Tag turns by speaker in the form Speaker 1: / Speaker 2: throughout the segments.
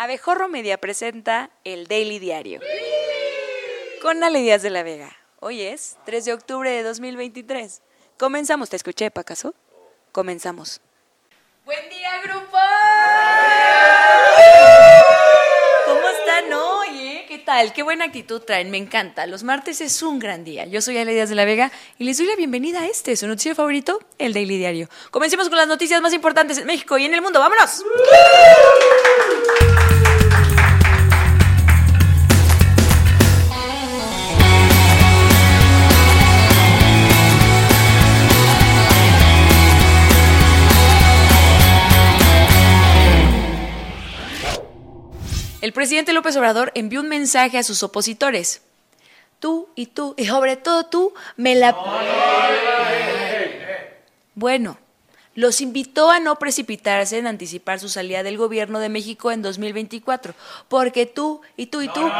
Speaker 1: Abejorro Media presenta el Daily Diario. Con Ale Díaz de la Vega. Hoy es 3 de octubre de 2023. Comenzamos. ¿Te escuché, Pacaso? Comenzamos. ¡Buen día, grupo! ¿Cómo están hoy, eh? ¿Qué tal? Qué buena actitud traen, me encanta. Los martes es un gran día. Yo soy Ale Díaz de la Vega y les doy la bienvenida a este, su noticiero favorito, el Daily Diario. Comencemos con las noticias más importantes en México y en el mundo. ¡Vámonos! Presidente López Obrador envió un mensaje a sus opositores. Tú y tú, y sobre todo tú, me la... Bueno, los invitó a no precipitarse en anticipar su salida del gobierno de México en 2024, porque tú y tú y tú...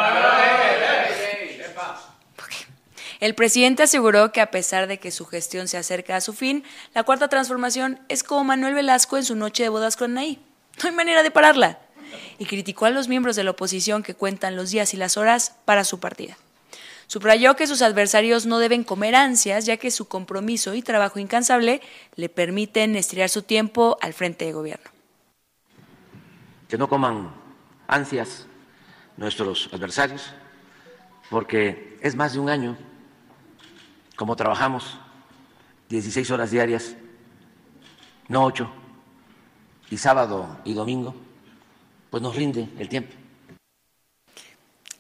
Speaker 1: El presidente aseguró que a pesar de que su gestión se acerca a su fin, la cuarta transformación es como Manuel Velasco en su noche de bodas con Naí. No hay manera de pararla y criticó a los miembros de la oposición que cuentan los días y las horas para su partida. Subrayó que sus adversarios no deben comer ansias, ya que su compromiso y trabajo incansable le permiten estirar su tiempo al frente de gobierno.
Speaker 2: Que no coman ansias nuestros adversarios, porque es más de un año como trabajamos, 16 horas diarias, no 8, y sábado y domingo pues nos rinde el tiempo.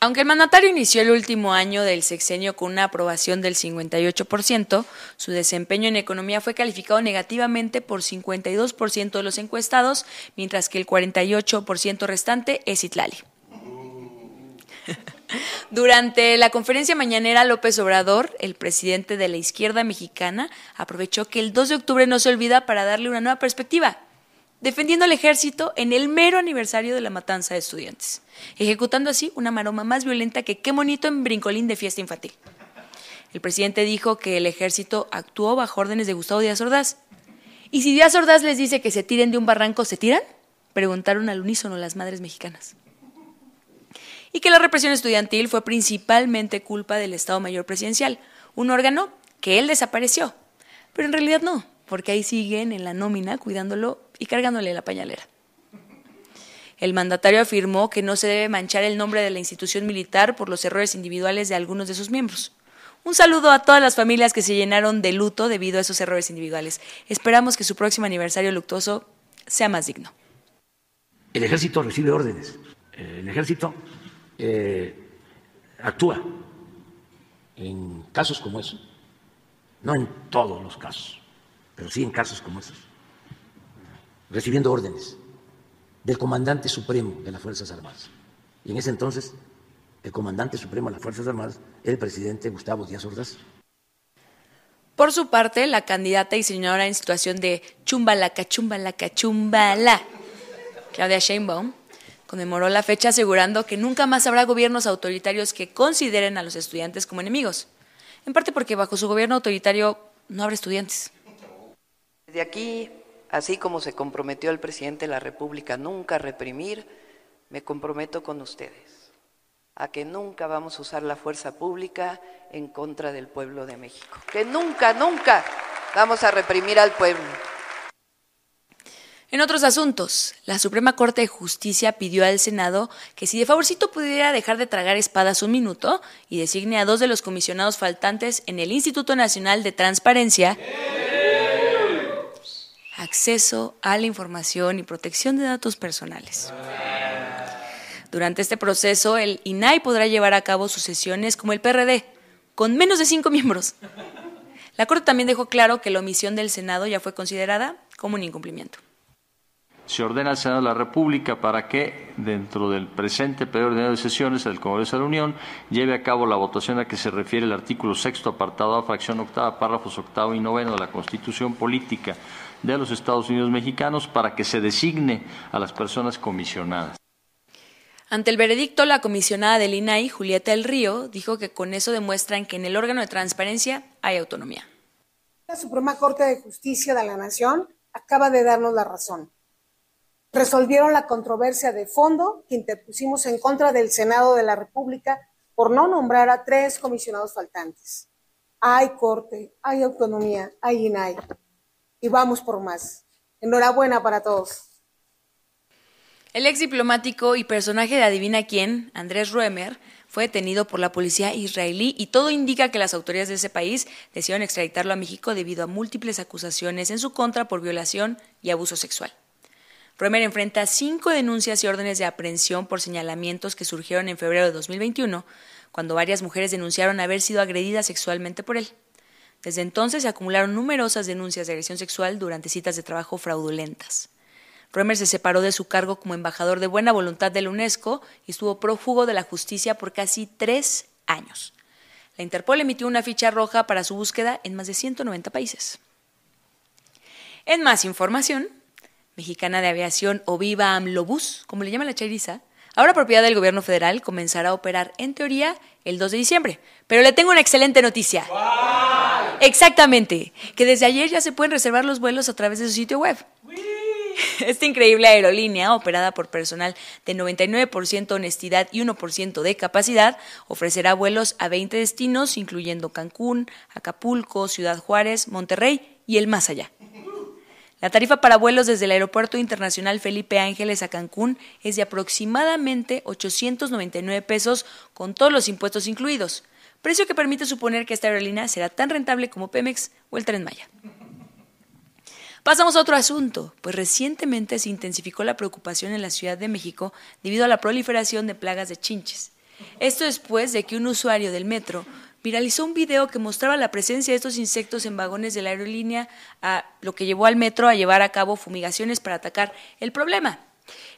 Speaker 1: Aunque el mandatario inició el último año del sexenio con una aprobación del 58%, su desempeño en economía fue calificado negativamente por 52% de los encuestados, mientras que el 48% restante es Itlali. Durante la conferencia mañanera, López Obrador, el presidente de la izquierda mexicana, aprovechó que el 2 de octubre no se olvida para darle una nueva perspectiva defendiendo al ejército en el mero aniversario de la matanza de estudiantes, ejecutando así una maroma más violenta que qué monito en brincolín de fiesta infantil. El presidente dijo que el ejército actuó bajo órdenes de Gustavo Díaz Ordaz. ¿Y si Díaz Ordaz les dice que se tiren de un barranco, se tiran? Preguntaron al unísono las madres mexicanas. Y que la represión estudiantil fue principalmente culpa del Estado Mayor Presidencial, un órgano que él desapareció. Pero en realidad no, porque ahí siguen en la nómina cuidándolo y cargándole la pañalera. El mandatario afirmó que no se debe manchar el nombre de la institución militar por los errores individuales de algunos de sus miembros. Un saludo a todas las familias que se llenaron de luto debido a esos errores individuales. Esperamos que su próximo aniversario luctuoso sea más digno.
Speaker 2: El ejército recibe órdenes. El ejército eh, actúa en casos como esos. No en todos los casos, pero sí en casos como esos recibiendo órdenes del comandante supremo de las Fuerzas Armadas. Y en ese entonces, el comandante supremo de las Fuerzas Armadas era el presidente Gustavo Díaz Ordaz.
Speaker 1: Por su parte, la candidata y señora en situación de chumbalaca, chumbalaca, chumbala, Claudia Sheinbaum, conmemoró la fecha asegurando que nunca más habrá gobiernos autoritarios que consideren a los estudiantes como enemigos, en parte porque bajo su gobierno autoritario no habrá estudiantes.
Speaker 3: De aquí así como se comprometió el presidente de la República nunca a reprimir, me comprometo con ustedes a que nunca vamos a usar la fuerza pública en contra del pueblo de México. Que nunca, nunca vamos a reprimir al pueblo.
Speaker 1: En otros asuntos, la Suprema Corte de Justicia pidió al Senado que si de favorcito pudiera dejar de tragar espadas un minuto y designe a dos de los comisionados faltantes en el Instituto Nacional de Transparencia acceso a la información y protección de datos personales. Durante este proceso, el INAI podrá llevar a cabo sus sesiones como el PRD, con menos de cinco miembros. La Corte también dejó claro que la omisión del Senado ya fue considerada como un incumplimiento.
Speaker 4: Se ordena al Senado de la República para que, dentro del presente periodo de sesiones del Congreso de la Unión, lleve a cabo la votación a que se refiere el artículo sexto, apartado A, fracción octava, párrafos octavo y noveno de la Constitución Política de los Estados Unidos mexicanos para que se designe a las personas comisionadas.
Speaker 1: Ante el veredicto, la comisionada del INAI, Julieta El Río, dijo que con eso demuestran que en el órgano de transparencia hay autonomía.
Speaker 5: La Suprema Corte de Justicia de la Nación acaba de darnos la razón. Resolvieron la controversia de fondo que interpusimos en contra del Senado de la República por no nombrar a tres comisionados faltantes. Hay corte, hay autonomía, hay INAI. Y vamos por más. Enhorabuena para todos.
Speaker 1: El ex diplomático y personaje de Adivina quién, Andrés Ruemer, fue detenido por la policía israelí y todo indica que las autoridades de ese país decidieron extraditarlo a México debido a múltiples acusaciones en su contra por violación y abuso sexual. Ruemer enfrenta cinco denuncias y órdenes de aprehensión por señalamientos que surgieron en febrero de 2021, cuando varias mujeres denunciaron haber sido agredidas sexualmente por él. Desde entonces se acumularon numerosas denuncias de agresión sexual durante citas de trabajo fraudulentas. Römer se separó de su cargo como embajador de buena voluntad de la UNESCO y estuvo prófugo de la justicia por casi tres años. La Interpol emitió una ficha roja para su búsqueda en más de 190 países. En más información, Mexicana de Aviación o Viva AMLOBUS, como le llama la chairiza, ahora propiedad del gobierno federal, comenzará a operar en teoría el 2 de diciembre. Pero le tengo una excelente noticia. Exactamente, que desde ayer ya se pueden reservar los vuelos a través de su sitio web. Esta increíble aerolínea, operada por personal de 99% honestidad y 1% de capacidad, ofrecerá vuelos a 20 destinos, incluyendo Cancún, Acapulco, Ciudad Juárez, Monterrey y el más allá. La tarifa para vuelos desde el Aeropuerto Internacional Felipe Ángeles a Cancún es de aproximadamente 899 pesos con todos los impuestos incluidos, precio que permite suponer que esta aerolínea será tan rentable como Pemex o el Tren Maya. Pasamos a otro asunto, pues recientemente se intensificó la preocupación en la Ciudad de México debido a la proliferación de plagas de chinches. Esto después de que un usuario del metro viralizó un video que mostraba la presencia de estos insectos en vagones de la aerolínea, lo que llevó al metro a llevar a cabo fumigaciones para atacar el problema.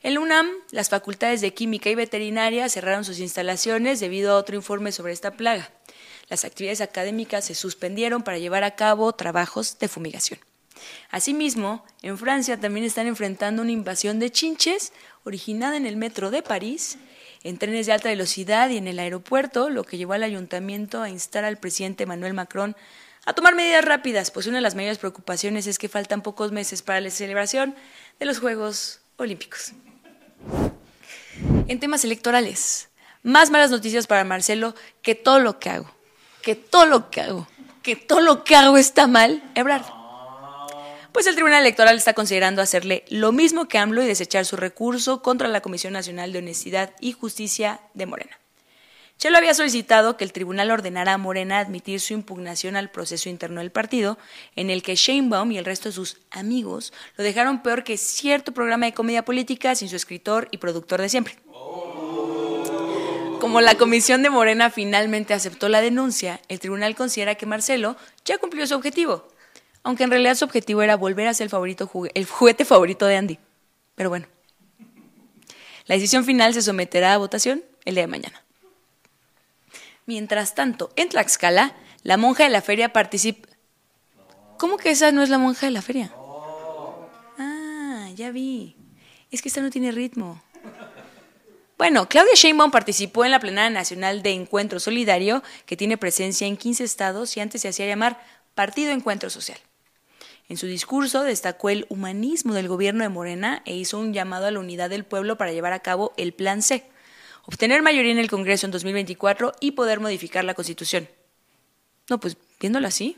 Speaker 1: En UNAM, las facultades de Química y Veterinaria cerraron sus instalaciones debido a otro informe sobre esta plaga. Las actividades académicas se suspendieron para llevar a cabo trabajos de fumigación. Asimismo, en Francia también están enfrentando una invasión de chinches originada en el metro de París, en trenes de alta velocidad y en el aeropuerto, lo que llevó al ayuntamiento a instar al presidente Emmanuel Macron a tomar medidas rápidas, pues una de las mayores preocupaciones es que faltan pocos meses para la celebración de los Juegos Olímpicos. En temas electorales, más malas noticias para Marcelo que todo lo que hago, que todo lo que hago, que todo lo que hago está mal, Ebrard pues el Tribunal Electoral está considerando hacerle lo mismo que AMLO y desechar su recurso contra la Comisión Nacional de Honestidad y Justicia de Morena. Chelo había solicitado que el tribunal ordenara a Morena admitir su impugnación al proceso interno del partido, en el que Sheinbaum y el resto de sus amigos lo dejaron peor que cierto programa de comedia política sin su escritor y productor de siempre. Como la comisión de Morena finalmente aceptó la denuncia, el tribunal considera que Marcelo ya cumplió su objetivo, aunque en realidad su objetivo era volver a ser el, favorito el juguete favorito de Andy. Pero bueno, la decisión final se someterá a votación el día de mañana. Mientras tanto, en Tlaxcala, la monja de la feria participa... ¿Cómo que esa no es la monja de la feria? Ah, ya vi. Es que esta no tiene ritmo. Bueno, Claudia Sheinbaum participó en la plenaria nacional de Encuentro Solidario, que tiene presencia en 15 estados y antes se hacía llamar Partido Encuentro Social. En su discurso destacó el humanismo del gobierno de Morena e hizo un llamado a la unidad del pueblo para llevar a cabo el Plan C, obtener mayoría en el Congreso en 2024 y poder modificar la Constitución. No, pues viéndola así,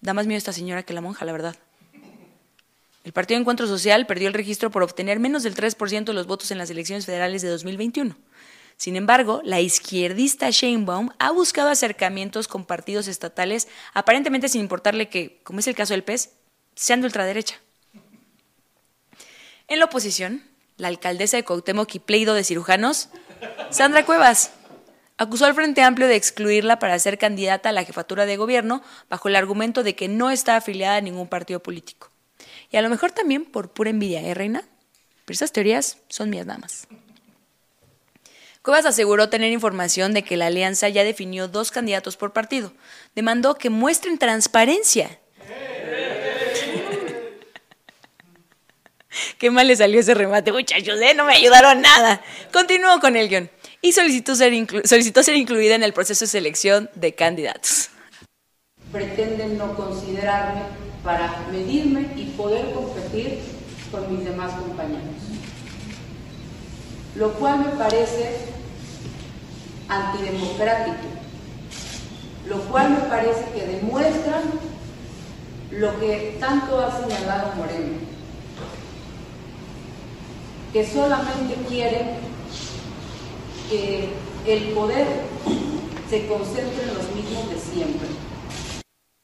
Speaker 1: da más miedo esta señora que la monja, la verdad. El Partido Encuentro Social perdió el registro por obtener menos del 3% de los votos en las elecciones federales de 2021. Sin embargo, la izquierdista Sheinbaum ha buscado acercamientos con partidos estatales, aparentemente sin importarle que, como es el caso del PES, sean de ultraderecha. En la oposición, la alcaldesa de Cuauhtémoc y de Cirujanos, Sandra Cuevas, acusó al Frente Amplio de excluirla para ser candidata a la jefatura de gobierno bajo el argumento de que no está afiliada a ningún partido político. Y a lo mejor también por pura envidia, ¿eh, Reina? Pero esas teorías son mías nada más. Cuevas aseguró tener información de que la alianza ya definió dos candidatos por partido. Demandó que muestren transparencia Qué mal le salió ese remate, muchachos, ¿eh? No me ayudaron nada. Continuó con el guion y solicitó ser, solicitó ser incluida en el proceso de selección de candidatos.
Speaker 6: Pretenden no considerarme para medirme y poder competir con mis demás compañeros. lo cual me parece antidemocrático, lo cual me parece que demuestra lo que tanto ha señalado Moreno, que solamente quiere que el poder se concentre en los mismos de siempre.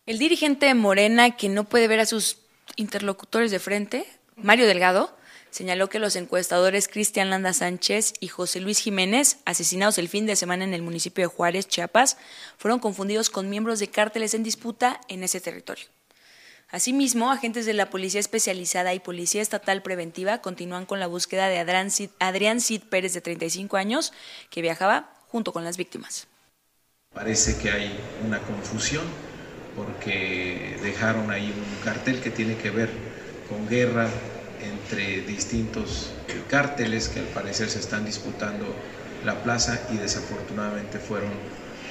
Speaker 1: El dirigente de Morena, que no puede ver a sus interlocutores de frente, Mario Delgado, señaló que los encuestadores Cristian Landa Sánchez y José Luis Jiménez, asesinados el fin de semana en el municipio de Juárez, Chiapas, fueron confundidos con miembros de cárteles en disputa en ese territorio. Asimismo, agentes de la Policía Especializada y Policía Estatal Preventiva continúan con la búsqueda de Adrián Cid, Pérez, de 35 años, que viajaba junto con las víctimas.
Speaker 7: Parece que hay una confusión porque dejaron ahí un cartel que tiene que ver con guerra entre distintos cárteles que al parecer se están disputando la plaza y desafortunadamente fueron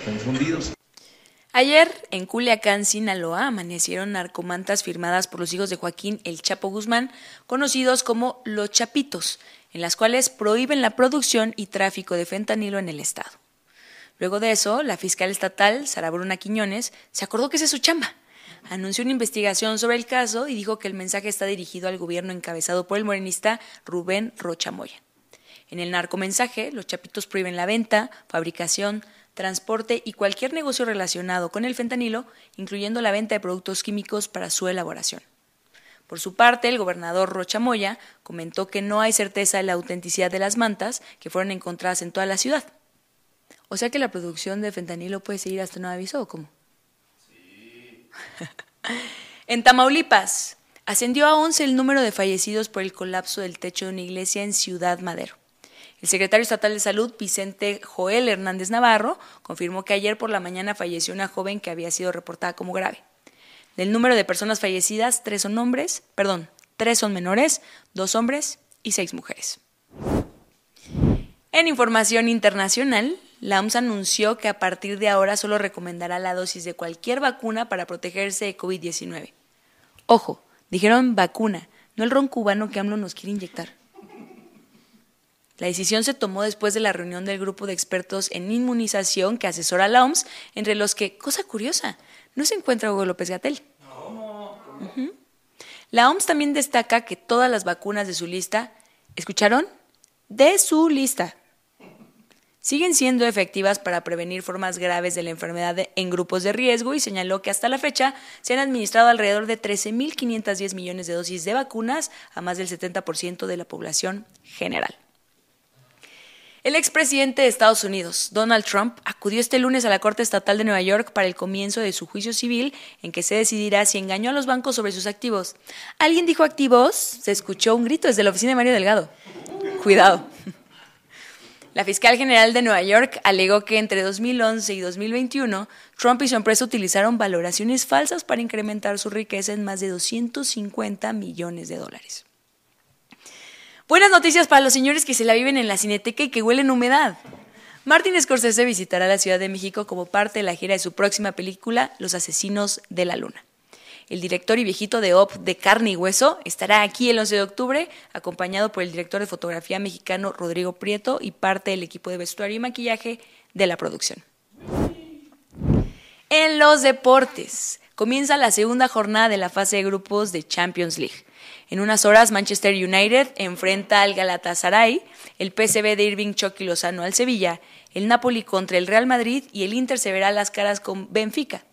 Speaker 7: confundidos.
Speaker 1: Ayer, en Culiacán, Sinaloa, amanecieron narcomantas firmadas por los hijos de Joaquín El Chapo Guzmán, conocidos como Los Chapitos, en las cuales prohíben la producción y tráfico de fentanilo en el Estado. Luego de eso, la fiscal estatal, Sara Bruna Quiñones, se acordó que esa es su chamba anunció una investigación sobre el caso y dijo que el mensaje está dirigido al gobierno encabezado por el morenista Rubén Rocha Moya. En el narcomensaje, los chapitos prohíben la venta, fabricación, transporte y cualquier negocio relacionado con el fentanilo, incluyendo la venta de productos químicos para su elaboración. Por su parte, el gobernador Rocha Moya comentó que no hay certeza de la autenticidad de las mantas que fueron encontradas en toda la ciudad. O sea que la producción de fentanilo puede seguir hasta nuevo aviso o cómo? en Tamaulipas, ascendió a 11 el número de fallecidos por el colapso del techo de una iglesia en Ciudad Madero. El secretario estatal de Salud, Vicente Joel Hernández Navarro, confirmó que ayer por la mañana falleció una joven que había sido reportada como grave. Del número de personas fallecidas, tres son hombres, perdón, tres son menores, dos hombres y seis mujeres. En información internacional, la OMS anunció que a partir de ahora solo recomendará la dosis de cualquier vacuna para protegerse de COVID-19. Ojo, dijeron vacuna, no el ron cubano que AMLO nos quiere inyectar. La decisión se tomó después de la reunión del grupo de expertos en inmunización que asesora la OMS, entre los que, cosa curiosa, no se encuentra Hugo López Gatel. La OMS también destaca que todas las vacunas de su lista, ¿escucharon? De su lista, siguen siendo efectivas para prevenir formas graves de la enfermedad en grupos de riesgo y señaló que hasta la fecha se han administrado alrededor de 13.510 millones de dosis de vacunas a más del 70% de la población general. El expresidente de Estados Unidos, Donald Trump, acudió este lunes a la Corte Estatal de Nueva York para el comienzo de su juicio civil en que se decidirá si engañó a los bancos sobre sus activos. ¿Alguien dijo activos? Se escuchó un grito desde la oficina de Mario Delgado. Cuidado. La fiscal general de Nueva York alegó que entre 2011 y 2021 Trump y su empresa utilizaron valoraciones falsas para incrementar su riqueza en más de 250 millones de dólares. Buenas noticias para los señores que se la viven en la cineteca y que huelen humedad. Martin Scorsese visitará la Ciudad de México como parte de la gira de su próxima película Los Asesinos de la Luna. El director y viejito de OP de carne y hueso estará aquí el 11 de octubre, acompañado por el director de fotografía mexicano Rodrigo Prieto y parte del equipo de vestuario y maquillaje de la producción. En los deportes, comienza la segunda jornada de la fase de grupos de Champions League. En unas horas, Manchester United enfrenta al Galatasaray, el PSV de Irving Chucky Lozano al Sevilla, el Napoli contra el Real Madrid y el Inter se verá las caras con Benfica.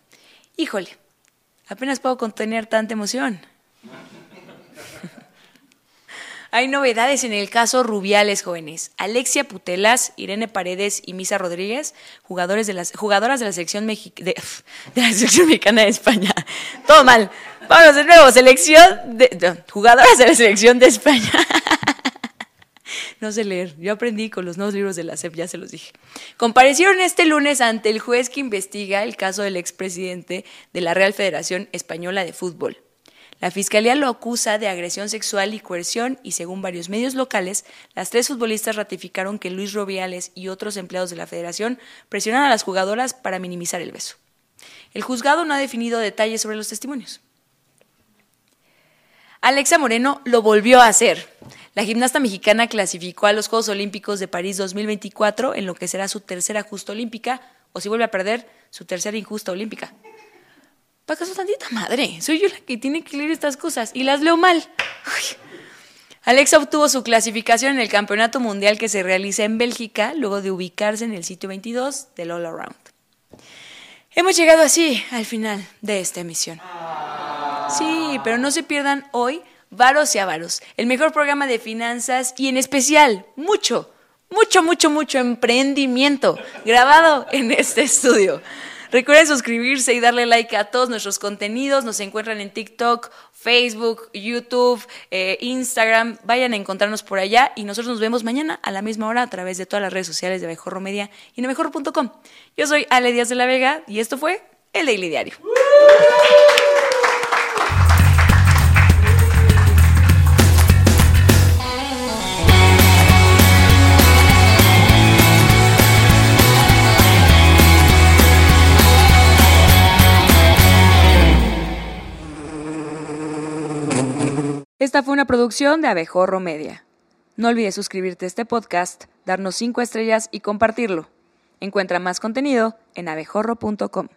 Speaker 1: Híjole, Apenas puedo contener tanta emoción. Hay novedades en el caso Rubiales jóvenes. Alexia Putelas, Irene Paredes y Misa Rodríguez, jugadores de las, jugadoras de la, selección mexicana de España. Todo mal. Vamos de nuevo, selección de, jugadoras de la selección de España. No sé leer. Yo aprendí con los nuevos libros de la SEP, ya se los dije. Comparecieron este lunes ante el juez que investiga el caso del expresidente de la Real Federación Española de Fútbol. La fiscalía lo acusa de agresión sexual y coerción y según varios medios locales, las tres futbolistas ratificaron que Luis Robiales y otros empleados de la federación presionaron a las jugadoras para minimizar el beso. El juzgado no ha definido detalles sobre los testimonios. Alexa Moreno lo volvió a hacer. La gimnasta mexicana clasificó a los Juegos Olímpicos de París 2024 en lo que será su tercera justa olímpica, o si vuelve a perder, su tercera injusta olímpica. ¿Para acaso tantita madre? Soy yo la que tiene que leer estas cosas y las leo mal. Alexa obtuvo su clasificación en el Campeonato Mundial que se realiza en Bélgica luego de ubicarse en el sitio 22 del All Around. Hemos llegado así al final de esta emisión. Sí, pero no se pierdan hoy Varos y Avaros, el mejor programa de finanzas y en especial mucho, mucho, mucho, mucho emprendimiento grabado en este estudio. Recuerden suscribirse y darle like a todos nuestros contenidos. Nos encuentran en TikTok, Facebook, YouTube, eh, Instagram. Vayan a encontrarnos por allá y nosotros nos vemos mañana a la misma hora a través de todas las redes sociales de Mejorro Media y de. Yo soy Ale Díaz de la Vega y esto fue El Daily Diario. Esta fue una producción de Abejorro Media. No olvides suscribirte a este podcast, darnos 5 estrellas y compartirlo. Encuentra más contenido en abejorro.com.